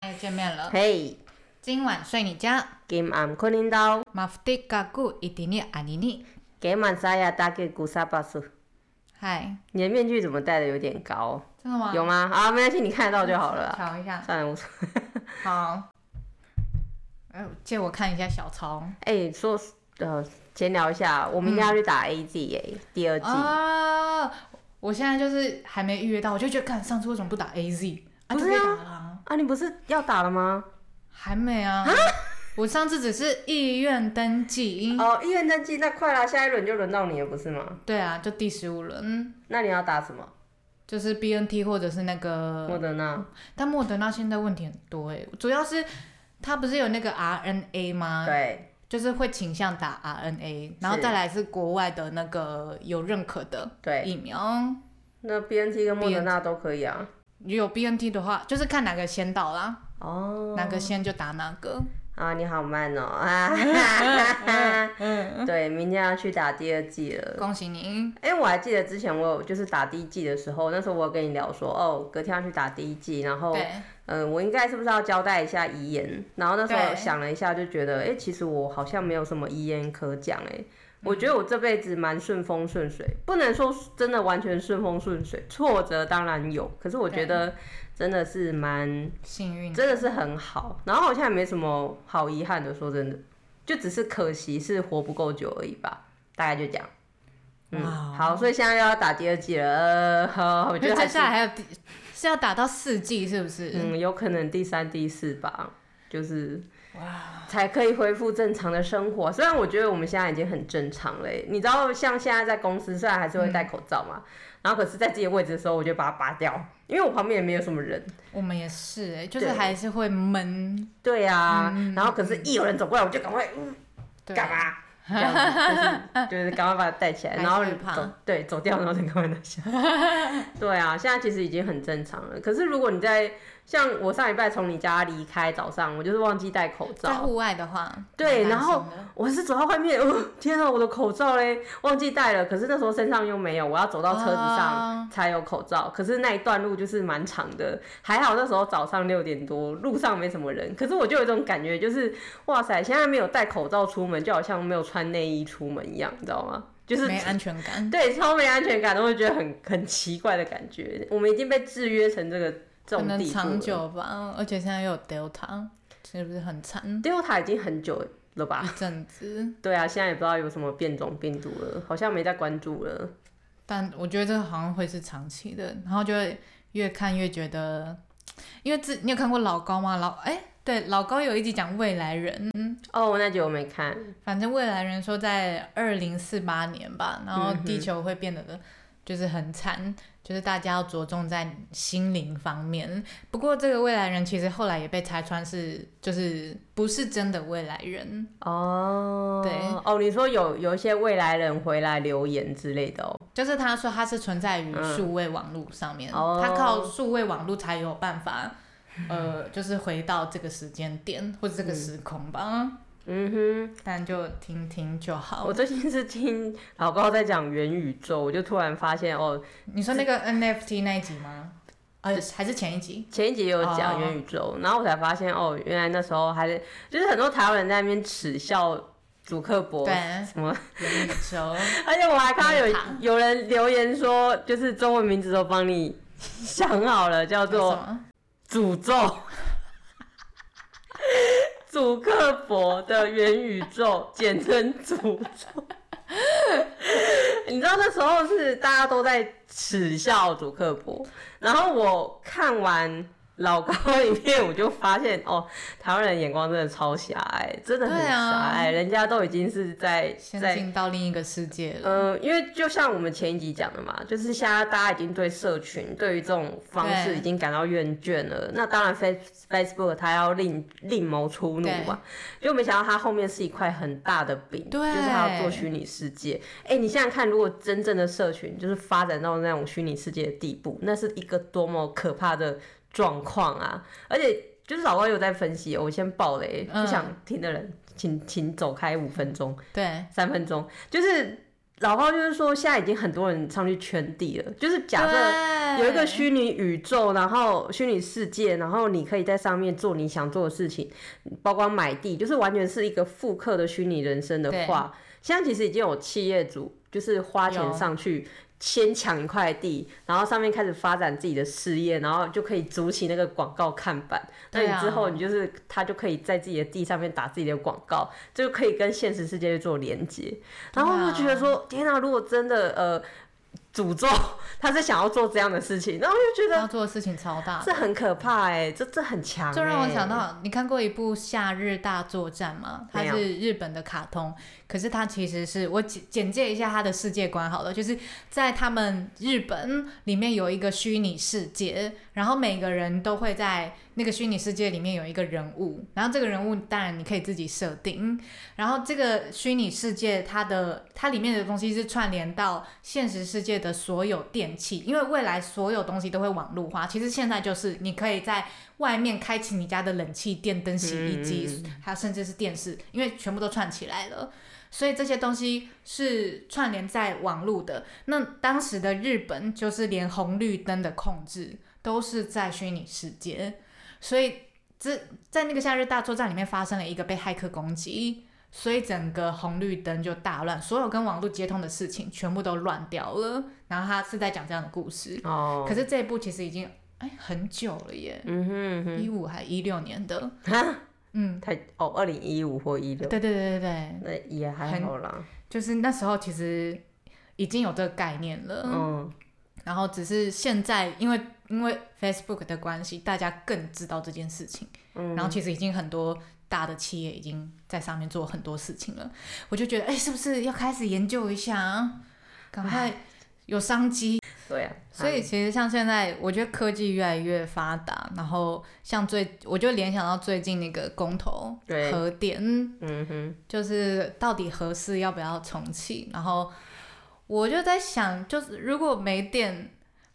哎，见面了。嘿，今晚睡你家。今晚困领导。马夫蒂嘎古伊迪尼阿尼尼。今晚沙亚打给古萨巴斯。嗨。你的面具怎么戴的有点高？真的吗？有吗？啊，没关系，你看得到就好了。瞧一下。算了，无所谓 好。哎，借我看一下小抄。哎，说呃，闲聊一下，我明天要去打 A Z 哎，第二季。啊。我现在就是还没预约到，我就觉得，看上次为什么不打 A Z？啊不是啊，啊，你不是要打了吗？还没啊。我上次只是意愿登记。哦，意愿登记，那快啦，下一轮就轮到你了，不是吗？对啊，就第十五轮。那你要打什么？就是 B N T 或者是那个莫德纳。但莫德纳现在问题很多哎，主要是它不是有那个 R N A 吗？对。就是会倾向打 RNA，然后再来是国外的那个有认可的疫苗。那 BNT 跟莫德纳都可以啊。有 BNT 的话，就是看哪个先到啦。哦。哪个先就打哪个。啊，你好慢哦！啊，对，明天要去打第二季了。恭喜你！哎，我还记得之前我有就是打第一季的时候，那时候我有跟你聊说，哦，隔天要去打第一季，然后，嗯，我应该是不是要交代一下遗言？然后那时候想了一下，就觉得，哎，其实我好像没有什么遗言可讲，哎。我觉得我这辈子蛮顺风顺水，不能说真的完全顺风顺水，挫折当然有，可是我觉得真的是蛮幸运，真的是很好。然后好像也没什么好遗憾的，说真的，就只是可惜是活不够久而已吧，大概就这样。嗯，好，所以现在又要打第二季了，好，我觉得接下来还有第是要打到四季是不是？嗯，有可能第三、第四吧，就是。才可以恢复正常的生活。虽然我觉得我们现在已经很正常了，你知道，像现在在公司，虽然还是会戴口罩嘛，然后可是在自己的位置的时候，我就把它拔掉，因为我旁边也没有什么人。我们也是，哎，就是还是会闷。对呀，然后可是一有人走过来，我就赶快，干嘛？这样子就是 就是赶快把它戴起来，然后走，对，走掉，然后再赶快拿下。对啊，现在其实已经很正常了。可是如果你在像我上礼拜从你家离开，早上我就是忘记戴口罩。在户外的话，对，然后我是走到外面，哦，天啊，我的口罩嘞，忘记带了。可是那时候身上又没有，我要走到车子上才有口罩。可是那一段路就是蛮长的，还好那时候早上 六点多，路上没什么人。可是我就有一种感觉，就是哇塞，现在没有戴口罩出门，就好像没有穿内衣出门一样，你知道吗？就是没安全感。对，超没安全感，都会觉得很很奇怪的感觉。我们已经被制约成这个。可能长久吧，而且现在又有 Delta，是不是很惨？Delta 已经很久了吧？一阵子。对啊，现在也不知道有什么变种病毒了，好像没在关注了。但我觉得这个好像会是长期的，然后就会越看越觉得，因为自你有看过老高吗？老哎，对，老高有一集讲未来人。哦，那集我没看。反正未来人说在二零四八年吧，然后地球会变得就是很惨。就是大家要着重在心灵方面，不过这个未来人其实后来也被拆穿是，就是不是真的未来人哦。对哦，你说有有一些未来人回来留言之类的哦，就是他说他是存在于数位网络上面，他靠数位网络才有办法，呃，就是回到这个时间点或者这个时空吧。嗯哼，但就听听就好。我最近是听老高在讲元宇宙，我就突然发现哦，你说那个 NFT 那一集吗？呃，还是前一集？前一集有讲元宇宙，然后我才发现哦，原来那时候还是就是很多台湾人在那边耻笑主克博，对，什么元宇宙，而且我还看到有有人留言说，就是中文名字都帮你想好了，叫做诅咒。祖克伯的元宇宙，简称祖宙。你知道那时候是大家都在耻笑祖克伯，然后我看完。老高影片，我就发现哦，台湾人眼光真的超狭隘，真的很狭隘。人家都已经是在在进到另一个世界了。嗯，因为就像我们前一集讲的嘛，就是现在大家已经对社群对于这种方式已经感到厌倦了。那当然，Face Facebook 它要另另谋出路嘛。就没想到它后面是一块很大的饼，就是它要做虚拟世界。哎，你现在看，如果真正的社群就是发展到那种虚拟世界的地步，那是一个多么可怕的。状况啊，而且就是老高有在分析，我先爆雷，不想听的人请请走开五分钟，对，三分钟。就是老高就是说，现在已经很多人上去圈地了，就是假设有一个虚拟宇宙，然后虚拟世界，然后你可以在上面做你想做的事情，包括买地，就是完全是一个复刻的虚拟人生的话，现在其实已经有企业主就是花钱上去。先抢一块地，然后上面开始发展自己的事业，然后就可以组起那个广告看板。那你之后，你就是他就可以在自己的地上面打自己的广告，就可以跟现实世界做连接。然后我就觉得说，天哪！如果真的呃。诅咒，他是想要做这样的事情，然后就觉得要做的事情超大，这很可怕哎，这这很强。就让我想到，你看过一部《夏日大作战》吗？它是日本的卡通，可是它其实是我简简介一下它的世界观好了，就是在他们日本里面有一个虚拟世界，然后每个人都会在。那个虚拟世界里面有一个人物，然后这个人物当然你可以自己设定，然后这个虚拟世界它的它里面的东西是串联到现实世界的所有电器，因为未来所有东西都会网络化。其实现在就是你可以在外面开启你家的冷气、电灯、洗衣机，还有甚至是电视，因为全部都串起来了，所以这些东西是串联在网络的。那当时的日本就是连红绿灯的控制都是在虚拟世界。所以，这在那个夏日大作战里面发生了一个被骇客攻击，所以整个红绿灯就大乱，所有跟网络接通的事情全部都乱掉了。然后他是在讲这样的故事。哦。可是这一部其实已经哎很久了耶。嗯哼。一五还一六年的。嗯。太哦，二零一五或一六。对对对对对。那也还好啦。就是那时候其实已经有这个概念了。嗯。然后只是现在因为。因为 Facebook 的关系，大家更知道这件事情。嗯，然后其实已经很多大的企业已经在上面做很多事情了。我就觉得，哎，是不是要开始研究一下啊？赶快有商机。对啊。所以其实像现在，我觉得科技越来越发达，然后像最，我就联想到最近那个公投核电，嗯哼，就是到底合适要不要重启？然后我就在想，就是如果没电。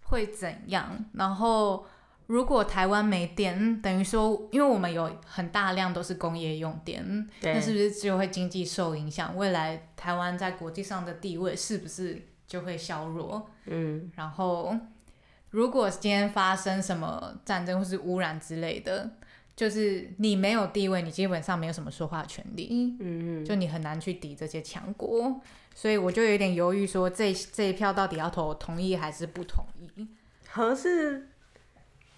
会怎样？然后如果台湾没电，等于说，因为我们有很大量都是工业用电，那是不是就会经济受影响？未来台湾在国际上的地位是不是就会削弱？嗯，然后如果今天发生什么战争或是污染之类的，就是你没有地位，你基本上没有什么说话权利。嗯嗯，就你很难去抵这些强国。所以我就有点犹豫，说这这一票到底要投同意还是不同意？合适，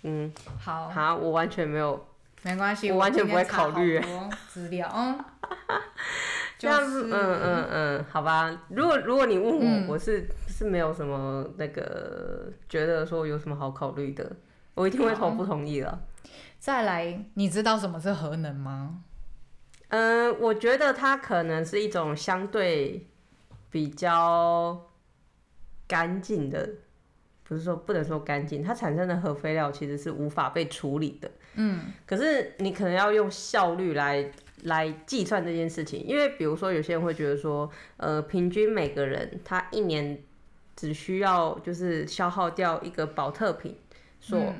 嗯，好，好，我完全没有，没关系，我完全不会考虑资料，嗯，嗯嗯嗯，好吧。如果如果你问我，我是是没有什么那个觉得说有什么好考虑的，我一定会投不同意了。再来，你知道什么是核能吗？嗯，我觉得它可能是一种相对。比较干净的，不是说不能说干净，它产生的核废料其实是无法被处理的。嗯，可是你可能要用效率来来计算这件事情，因为比如说有些人会觉得说，呃，平均每个人他一年只需要就是消耗掉一个保特瓶所。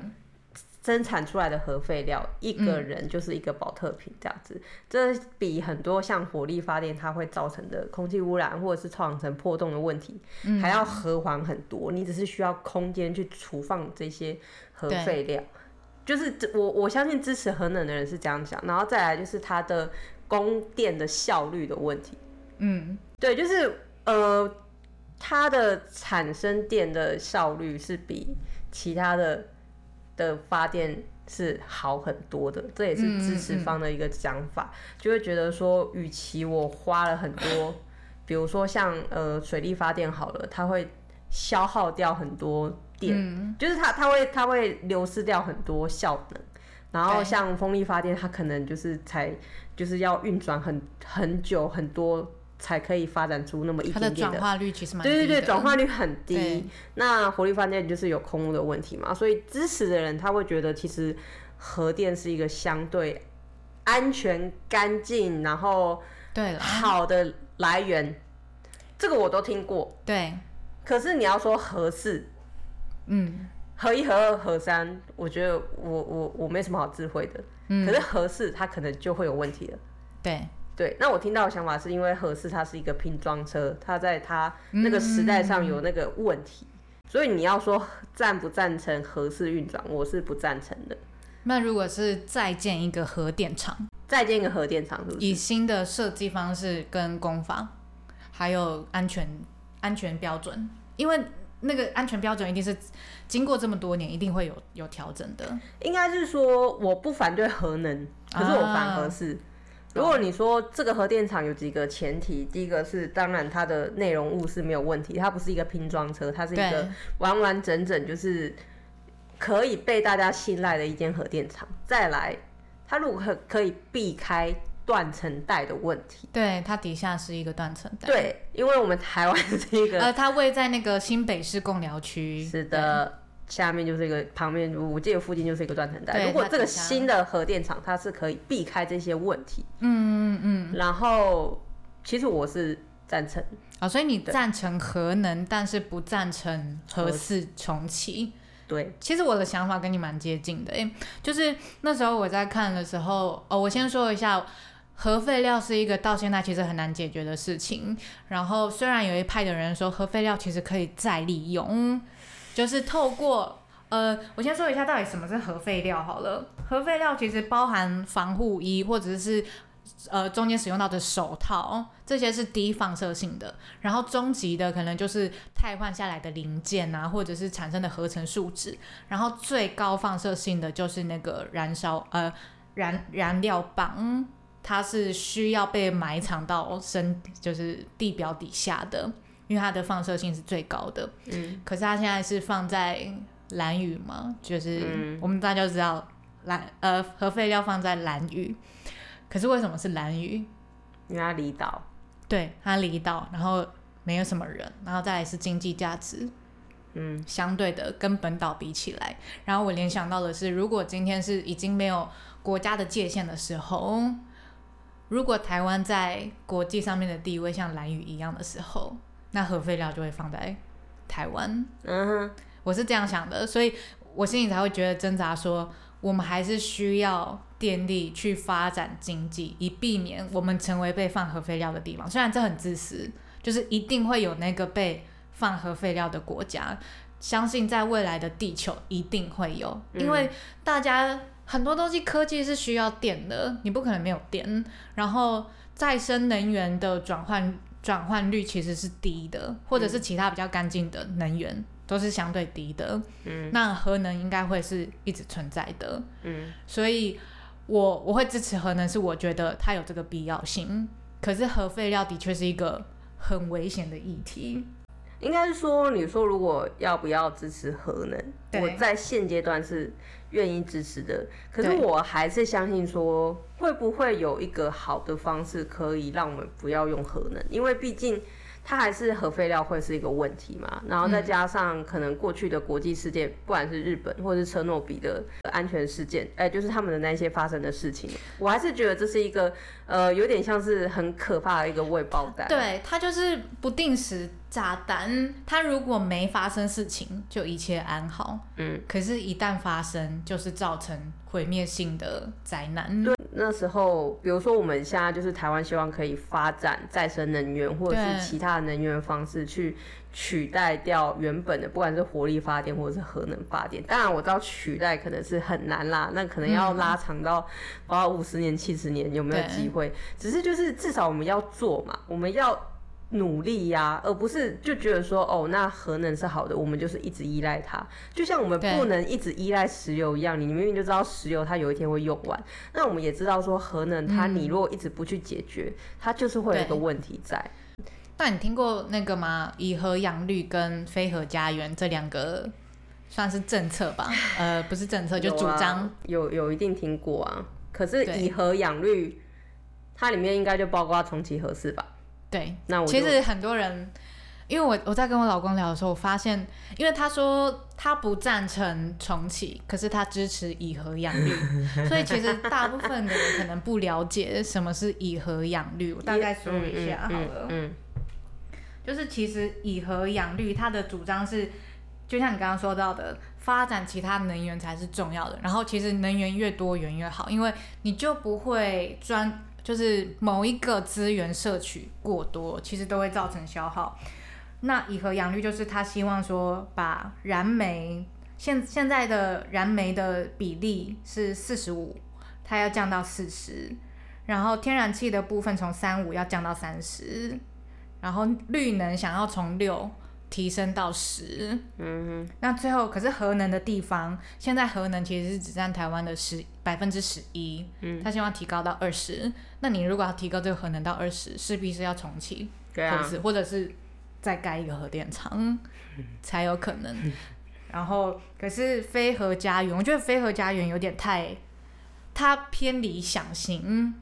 生产出来的核废料，一个人就是一个保特瓶这样子，这比很多像火力发电它会造成的空气污染或者是造成破洞的问题，还要和缓很多。你只是需要空间去储放这些核废料，就是我我相信支持核能的人是这样想，然后再来就是它的供电的效率的问题。嗯，对，就是呃，它的产生电的效率是比其他的。的发电是好很多的，这也是支持方的一个想法，就会觉得说，与其我花了很多，比如说像呃水力发电好了，它会消耗掉很多电，就是它它会它会流失掉很多效能，然后像风力发电，它可能就是才就是要运转很很久很多。才可以发展出那么一点点的转化率，其实蛮对对对，转化率很低。那火力发电就是有空屋的问题嘛，所以支持的人他会觉得，其实核电是一个相对安全、干净，然后对好的来源。这个我都听过。对。可是你要说核四，嗯，合一、合二、合三，我觉得我我我没什么好智慧的。嗯。可是核四它可能就会有问题了。对。对，那我听到的想法是因为合适它是一个拼装车，它在它那个时代上有那个问题，所以你要说赞不赞成合适运转，我是不赞成的。那如果是再建一个核电厂，再建一个核电厂，是不是？以新的设计方式跟工法，还有安全安全标准，因为那个安全标准一定是经过这么多年，一定会有有调整的。应该是说我不反对核能，可是我反核四。如果你说这个核电厂有几个前提，第一个是当然它的内容物是没有问题，它不是一个拼装车，它是一个完完整整就是可以被大家信赖的一间核电厂。再来，它如果可可以避开断层带的问题，对，它底下是一个断层带。对，因为我们台湾是一个，呃，它位在那个新北市共寮区。是的。下面就是一个旁边，我记得附近就是一个断层带。如果这个新的核电厂它是可以避开这些问题，嗯嗯嗯。然后，其实我是赞成啊，所以你赞成核能，但是不赞成核四重启。对，其实我的想法跟你蛮接近的，哎，就是那时候我在看的时候，哦，我先说一下，核废料是一个到现在其实很难解决的事情。然后虽然有一派的人说核废料其实可以再利用。就是透过呃，我先说一下到底什么是核废料好了。核废料其实包含防护衣或者是呃中间使用到的手套，这些是低放射性的。然后中级的可能就是汰换下来的零件啊，或者是产生的合成树脂。然后最高放射性的就是那个燃烧呃燃燃料棒，它是需要被埋藏到深就是地表底下的。因为它的放射性是最高的，嗯，可是它现在是放在蓝屿嘛，就是我们大家都知道蓝呃核废料放在蓝屿，可是为什么是蓝屿？因为它离岛，对，它离岛，然后没有什么人，然后再来是经济价值，嗯，相对的跟本岛比起来，然后我联想到的是，如果今天是已经没有国家的界限的时候，如果台湾在国际上面的地位像蓝屿一样的时候。那核废料就会放在台湾，嗯哼，我是这样想的，所以我心里才会觉得挣扎，说我们还是需要电力去发展经济，以避免我们成为被放核废料的地方。虽然这很自私，就是一定会有那个被放核废料的国家，相信在未来的地球一定会有，因为大家很多东西科技是需要电的，你不可能没有电，然后再生能源的转换。转换率其实是低的，或者是其他比较干净的能源都是相对低的。嗯，那核能应该会是一直存在的。嗯，所以我我会支持核能，是我觉得它有这个必要性。可是核废料的确是一个很危险的议题。应该是说，你说如果要不要支持核能，我在现阶段是愿意支持的。可是我还是相信说，会不会有一个好的方式可以让我们不要用核能？因为毕竟。它还是核废料会是一个问题嘛？然后再加上可能过去的国际事件，不管是日本或者是车诺比的安全事件，哎，就是他们的那些发生的事情，我还是觉得这是一个呃，有点像是很可怕的一个未爆弹。对，它就是不定时炸弹。它如果没发生事情，就一切安好。嗯，可是，一旦发生，就是造成毁灭性的灾难。对。那时候，比如说我们现在就是台湾，希望可以发展再生能源或者是其他的能源方式去取代掉原本的，不管是火力发电或者是核能发电。当然我知道取代可能是很难啦，那可能要拉长到包括五十年、七十年有没有机会？只是就是至少我们要做嘛，我们要。努力呀，而不是就觉得说哦，那核能是好的，我们就是一直依赖它，就像我们不能一直依赖石油一样。你明明就知道石油它有一天会用完，那我们也知道说核能它你如果一直不去解决，它就是会有一个问题在。那你听过那个吗？以核养绿跟非核家园这两个算是政策吧？呃，不是政策，就主张有有一定听过啊。可是以核养绿，它里面应该就包括重启核四吧？对，那我其实很多人，因为我我在跟我老公聊的时候，我发现，因为他说他不赞成重启，可是他支持以和养绿，所以其实大部分的人可能不了解什么是以和养绿。我大概说一下好了，嗯，就是其实以和养绿，它的主张是，就像你刚刚说到的，发展其他能源才是重要的。然后其实能源越多元越好，因为你就不会专。就是某一个资源摄取过多，其实都会造成消耗。那以和养绿就是他希望说把燃煤现现在的燃煤的比例是四十五，它要降到四十，然后天然气的部分从三五要降到三十，然后绿能想要从六。提升到十，嗯，那最后可是核能的地方，现在核能其实是只占台湾的十百分之十一，嗯，他希望提高到二十，那你如果要提高这个核能到二十，势必是要重启，对啊，或者是再盖一个核电厂，才有可能。然后可是飞核家园，我觉得飞核家园有点太，它偏理想型，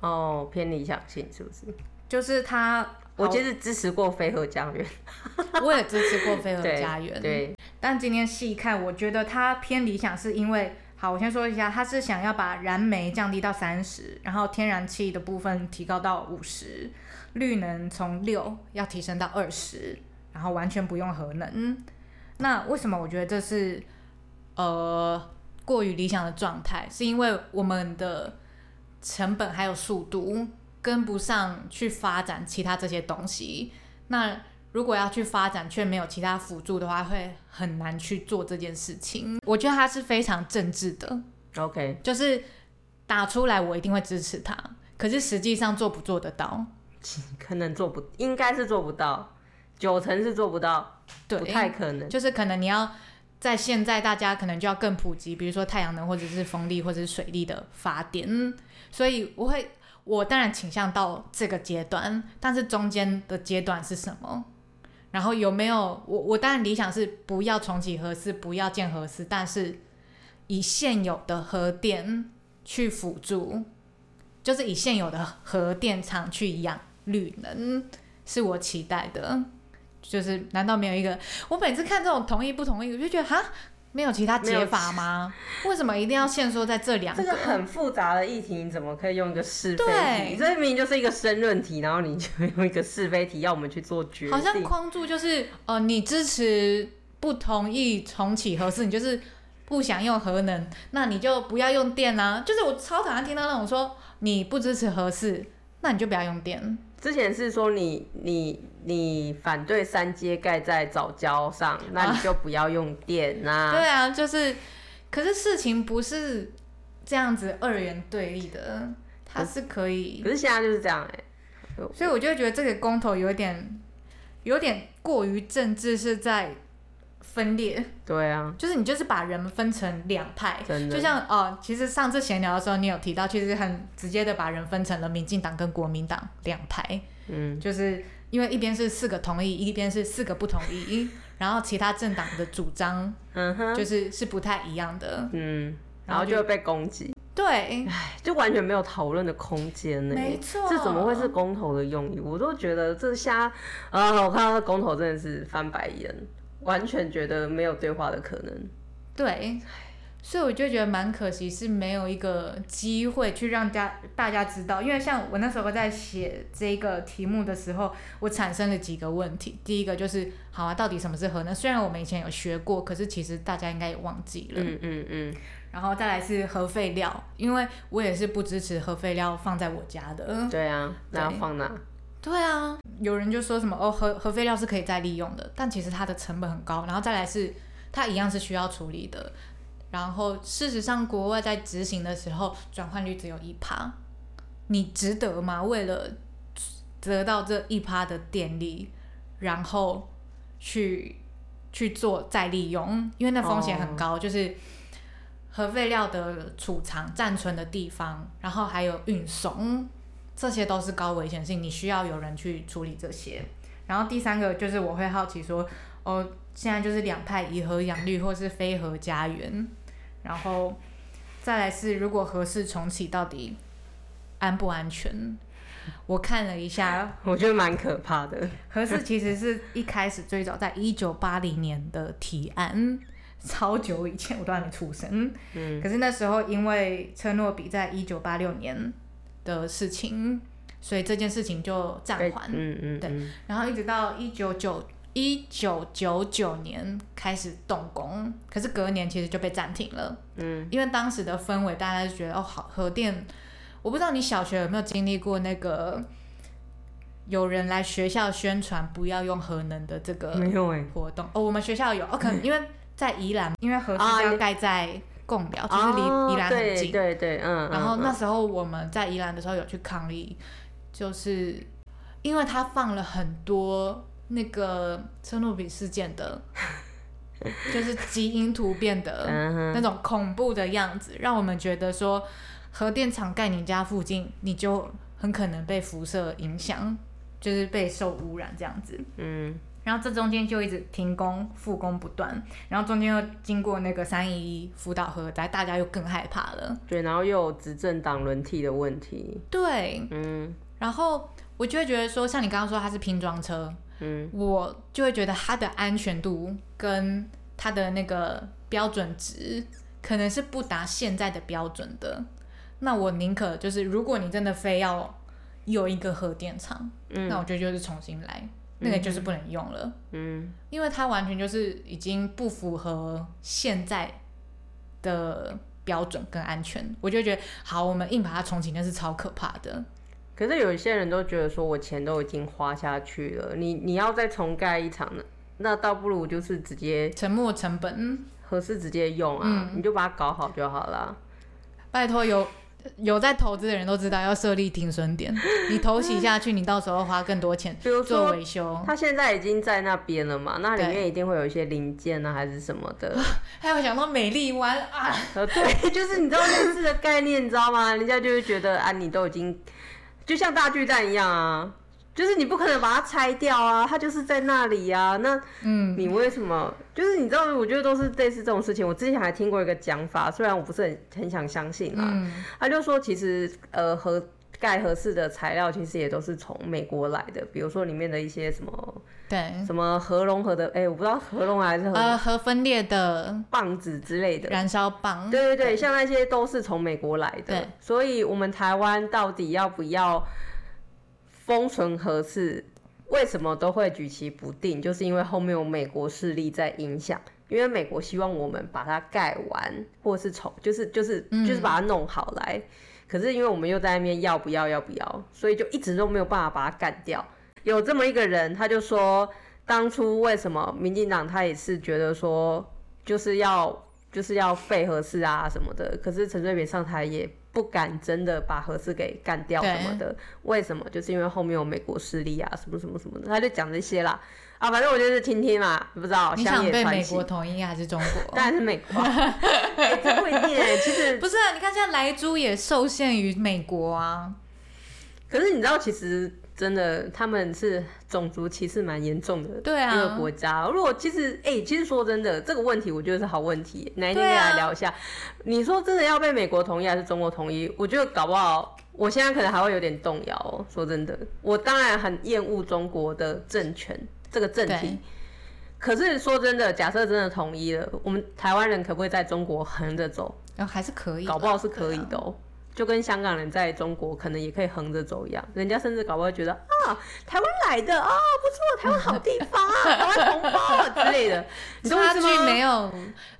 哦，偏理想性是不是？就是它。我其实支持过飞核家园，我也支持过飞核家园。对，但今天细看，我觉得它偏理想，是因为好，我先说一下，它是想要把燃煤降低到三十，然后天然气的部分提高到五十，绿能从六要提升到二十，然后完全不用核能。那为什么我觉得这是呃过于理想的状态？是因为我们的成本还有速度。跟不上去发展其他这些东西，那如果要去发展却没有其他辅助的话，会很难去做这件事情。我觉得他是非常政治的，OK，就是打出来我一定会支持他，可是实际上做不做得到？可能做不，应该是做不到，九成是做不到，对，不太可能。就是可能你要在现在大家可能就要更普及，比如说太阳能或者是风力或者是水力的发电，所以我会。我当然倾向到这个阶段，但是中间的阶段是什么？然后有没有我？我当然理想是不要重启核四，不要建核四，但是以现有的核电去辅助，就是以现有的核电厂去养绿能，是我期待的。就是难道没有一个？我每次看这种同意不同意，我就觉得哈。没有其他解法吗？为什么一定要限缩在这两个？这个很复杂的议题，你怎么可以用一个是非题？这明明就是一个申论题，然后你就用一个是非题要我们去做决定。好像框住就是，呃，你支持不同意重启核四，你就是不想用核能，那你就不要用电啊。就是我超讨厌听到那种说你不支持核四，那你就不要用电。之前是说你你你反对三阶盖在早教上，那你就不要用电呐。对啊，就是，可是事情不是这样子二元对立的，它是可以。可是现在就是这样哎，所以我就觉得这个公投有点有点过于政治，是在。分裂，对啊，就是你就是把人分成两派，就像哦，其实上次闲聊的时候你有提到，其实很直接的把人分成了民进党跟国民党两派，嗯，就是因为一边是四个同意，一边是四个不同意，然后其他政党的主张，嗯哼，就是是不太一样的，嗯，然后就会被攻击，对，就完全没有讨论的空间呢，没错，这怎么会是公投的用意？我都觉得这瞎啊！我看到公投真的是翻白眼。完全觉得没有对话的可能，对，所以我就觉得蛮可惜，是没有一个机会去让家大家知道。因为像我那时候在写这个题目的时候，我产生了几个问题。第一个就是，好啊，到底什么是核能？虽然我们以前有学过，可是其实大家应该也忘记了。嗯嗯嗯。然后再来是核废料，因为我也是不支持核废料放在我家的。对啊，那要放哪？对啊，有人就说什么哦，核核废料是可以再利用的，但其实它的成本很高，然后再来是它一样是需要处理的，然后事实上国外在执行的时候转换率只有一趴，你值得吗？为了得到这一趴的电力，然后去去做再利用，因为那风险很高，就是核废料的储藏暂存的地方，然后还有运送。这些都是高危险性，你需要有人去处理这些。然后第三个就是我会好奇说，哦，现在就是两派以和养绿或是非和家园，然后再来是如果合适重启到底安不安全？我看了一下，我觉得蛮可怕的。合适其实是一开始最早在一九八零年的提案，超久以前我都还没出生。嗯，可是那时候因为车诺比在一九八六年。的事情，所以这件事情就暂缓。嗯嗯，对。然后一直到一九九一九九九年开始动工，可是隔年其实就被暂停了。嗯，因为当时的氛围，大家就觉得哦，好核电，我不知道你小学有没有经历过那个有人来学校宣传不要用核能的这个没有哎、活动。哦，我们学校有哦，可能因为在宜兰，因为核啊是要盖在贡寮，就是离哦宜兰很近。对对，嗯。然后嗯那时候我们在宜兰的时候有去抗议，就是因为他放了很多那个车诺比事件的，就是基因突变的那种恐怖的样子，让我们觉得说核电厂盖你家附近，你就很可能被辐射影响，就是被受污染这样子。嗯然后这中间就一直停工复工不断，然后中间又经过那个三一一福岛核灾，大家又更害怕了。对，然后又有执政党轮替的问题，对，嗯。然后我就会觉得说，像你刚刚说它是拼装车，嗯。我就会觉得它的安全度跟它的那个标准值可能是不达现在的标准的。那我宁可就是，如果你真的非要有一个核电厂，嗯。那我觉得就是重新来，那个就是不能用了。嗯，因为它完全就是已经不符合现在的标准跟安全，我就觉得好，我们硬把它重启，那是超可怕的。可是有一些人都觉得说，我钱都已经花下去了，你你要再重盖一场呢，那倒不如就是直接沉没成本，合适直接用啊，你就把它搞好就好了。拜托有有在投资的人都知道要设立停损点，你投洗下去，你到时候花更多钱比如做，维修。它现在已经在那边了嘛，那里面一定会有一些零件啊，还是什么的。还有想到美丽湾啊，呃，对，就是你知道类似的概念，你知道吗？人家就会觉得啊，你都已经就像大巨蛋一样啊，就是你不可能把它拆掉啊，它就是在那里啊。那嗯，你为什么？就是你知道，我觉得都是类似这种事情。我之前还听过一个讲法，虽然我不是很很想相信啊，嗯，他就说其实呃核盖合适的材料其实也都是从美国来的，比如说里面的一些什么对，什么核融合的，哎、我不知道核融合还是核呃，核分裂的棒子之类的。燃烧棒，对对对，像那些都是从美国来的对，所以我们台湾到底要不要封存核适？为什么都会举棋不定？就是因为后面有美国势力在影响，因为美国希望我们把它盖完，或是重，就是就是嗯就是把它弄好来。可是因为我们又在那边要不要要不要，所以就一直都没有办法把它干掉。有这么一个人，他就说，当初为什么民进党他也是觉得说，就是要就是要废核四啊什么的，可是陈水扁上台也不敢真的把核子给干掉什么的，为什么？就是因为后面有美国势力啊，什么什么什么的，他就讲这些啦。啊，反正我就是听听嘛，不知道你乡想被美国统一还是中国？当然是美国啊，哎这不一定哎、其实不是啊，你看现在莱猪也受限于美国啊。可是你知道，其实真的他们是种族歧视蛮严重的，对啊一个国家。如果其实，哎、其实说真的，这个问题我觉得是好问题，哪一天可以来聊一下。你说真的要被美国同意还是中国同意？我觉得搞不好，我现在可能还会有点动摇、哦。说真的，我当然很厌恶中国的政权这个政体对。可是说真的，假设真的统一了，我们台湾人可不可以在中国横着走？然后还是可以，搞不好是可以的哦、就跟香港人在中国可能也可以横着走一样，人家甚至搞不好会觉得啊，台湾来的啊，不错，台湾好地方啊，台湾同胞啊之类的，差距没有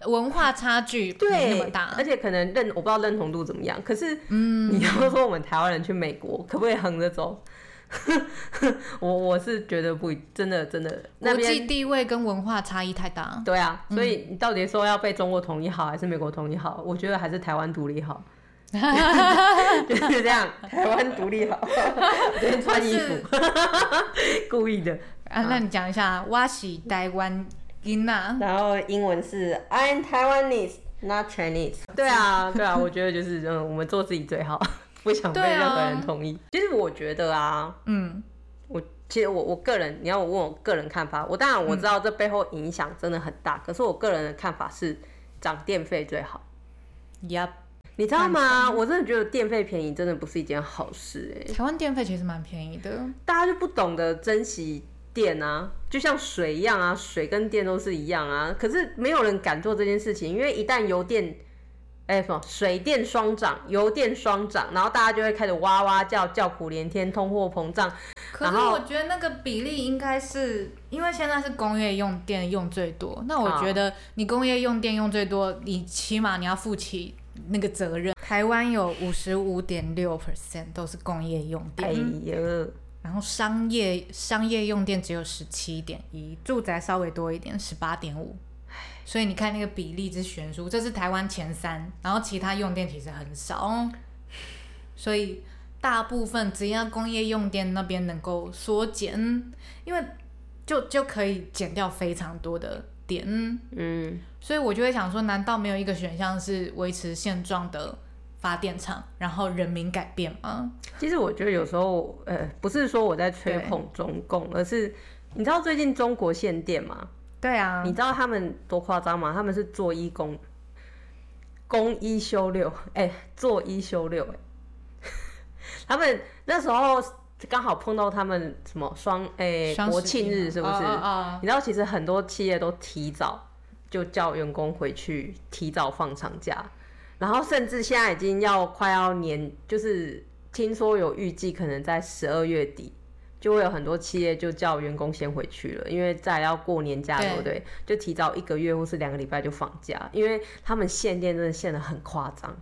文化差距对那么大而，且可能认我不知道认同度怎么样，可是嗯，你要说我们台湾人去美国可不可以横着走？我我是觉得不，真的真的那国际地位跟文化差异太大。对啊，嗯所以你到底说要被中国统一好还是美国统一好？我觉得还是台湾独立好。就是这样，台湾独立好。今天穿衣服，故意的。啊，那你讲一下，我是台湾囡仔，然后英文是 I'm Taiwanese, not Chinese。对啊，对啊，我觉得就是嗯，我们做自己最好，不想被任何人同意。其实我觉得啊，嗯，我其实我我个人，你要我问我个人看法，我当然我知道这背后影响真的很大，可是我个人的看法是涨电费最好。Yup，你知道吗？我真的觉得电费便宜真的不是一件好事哎、台湾电费其实蛮便宜的，大家就不懂得珍惜电啊，就像水一样啊，水跟电都是一样啊。可是没有人敢做这件事情，因为一旦油电，哎、什么水电双涨，油电双涨，然后大家就会开始哇哇叫，叫苦连天，通货膨胀。可是我觉得那个比例应该是因为现在是工业用电用最多，那我啊觉得你工业用电用最多，你起码你要付起那个责任。台湾有五十五点六 percent 都是工业用电，哎呦，然后商业商业用电只有十七点一，住宅稍微多一点，十八点五。所以你看那个比例之悬殊，这是台湾前三，然后其他用电其实很少，所以大部分只要工业用电那边能够缩减，因为就就可以减掉非常多的电，嗯，所以我就会想说，难道没有一个选项是维持现状的发电厂，然后人民改变吗？其实我觉得有时候，呃，不是说我在吹捧中共，而是你知道最近中国限电吗？对啊，你知道他们多夸张吗？他们是做一工，工一休六，哎、做一休六，哎，他们那时候刚好碰到他们什么双，哎、国庆日是不是？哦哦哦你知道其实很多企业都提早就叫员工回去提早放长假，然后甚至现在已经要快要年，就是听说有预计可能在十二月底。就会有很多企业就叫员工先回去了，因为再要过年假，对对不对？就提早一个月或是两个礼拜就放假，因为他们限电真的限的很夸张，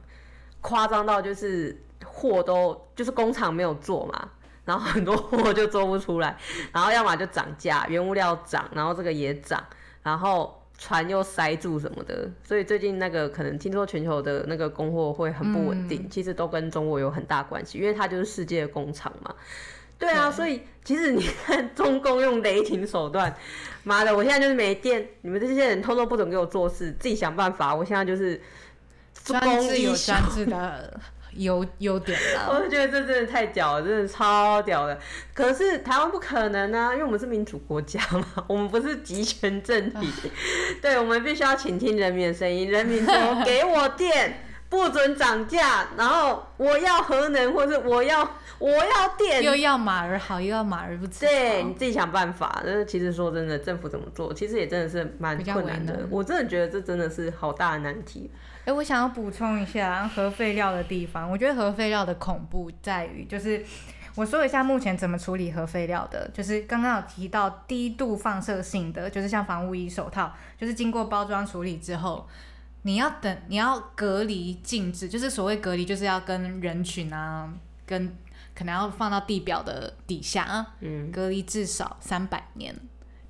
夸张到就是货都就是工厂没有做嘛，然后很多货就做不出来，然后要么就涨价，原物料涨，然后这个也涨，然后船又塞住什么的，所以最近那个可能听说全球的那个供货会很不稳定，其实都跟中国有很大关系，因为它就是世界的工厂嘛。对啊，所以其实你看中共用雷霆手段，妈的，我现在就是没电，你们这些人通通不准给我做事，自己想办法。我现在就是专制有专制的 优优点啦。我就觉得这真的太屌了，真的超屌的。可是台湾不可能啊，因为我们是民主国家嘛，我们不是集权政体。对，我们必须要倾听人民的声音。人民说给我电，不准涨价，然后我要核能，或是我要我要电。又要马儿好，又要马儿不吃对你自己想办法。但是其实说真的，政府怎么做，其实也真的是蛮困难的。我真的觉得这真的是好大的难题。哎、我想要补充一下核废料的地方。我觉得核废料的恐怖在于，就是我说一下目前怎么处理核废料的，就是刚刚有提到低度放射性的，就是像防护衣、手套，就是经过包装处理之后，你要等，你要隔离静置，就是所谓隔离，就是要跟人群啊，跟可能要放到地表的底下啊，嗯，隔离至少三百年，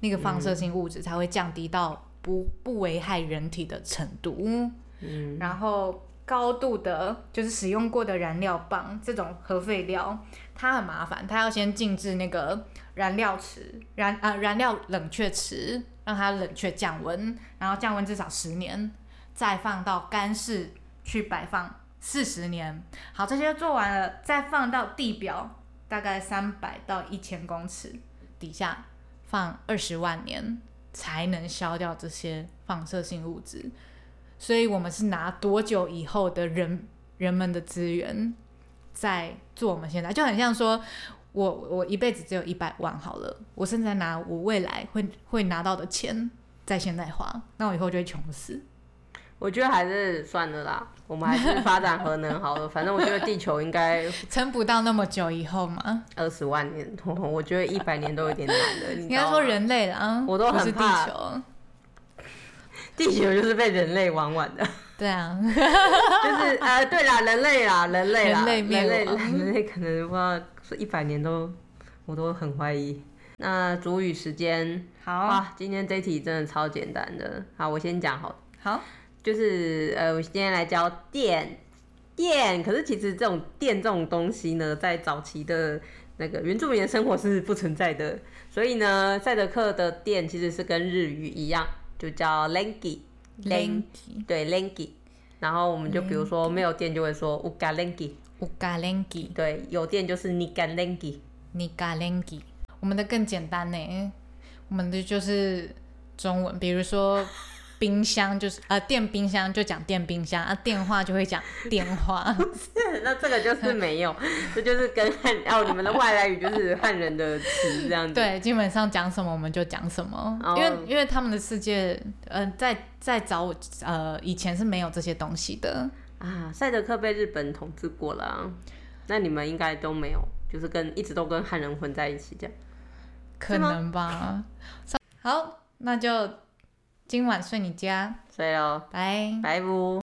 那个放射性物质才会降低到不不危害人体的程度。嗯，然后高度的，就是使用过的燃料棒这种核废料，它很麻烦，它要先静置那个燃料池，燃啊燃料冷却池，让它冷却降温，然后降温至少十年，再放到干室去摆放四十年。好，这些做完了，再放到地表，大概三百到一千公尺底下放二十万年，才能消掉这些放射性物质。所以我们是拿多久以后的人人们的资源在做我们现在，就很像说，我我一辈子只有一百万好了，我现在拿我未来会会拿到的钱在现在花，那我以后就会穷死。我觉得还是算了啦，我们还是 发展核能好了。反正我觉得地球应该 撑不到那么久以后嘛，二十万年，我觉得一百年都有点难了。你应该说人类啦，我都很怕地球。地球就是被人类玩完的，对啊，就是呃，对啦，人类啦，人类啦，人类人类人类可能不知道是一百年都，我都很怀疑。那主语时间，好啊，今天这一题真的超简单的。好，我先讲好，好，就是呃，我今天来教电电，可是其实这种电这种东西呢，在早期的那个原住民的生活是不存在的，所以呢，赛德克的电其实是跟日语一样，就叫 lengi，lengi，对 lengi 然后我们就比如说没有电就会说 uga lengi，uga Lenki 对，有电就是 niga lengi，niga Lenki，我们的更简单呢，我们的就是中文，比如说冰箱就是呃电冰箱就讲电冰箱啊，电话就会讲电话。那这个就是没有，这就是跟汉哦，你们的外来语就是汉人的词这样子。对，基本上讲什么我们就讲什么，哦因为因为他们的世界，呃，在在早呃以前是没有这些东西的。啊，赛德克被日本统治过了、啊，那你们应该都没有，就是跟一直都跟汉人混在一起这样。可能吧。好，那就今晚睡你家，睡喽，拜。拜不。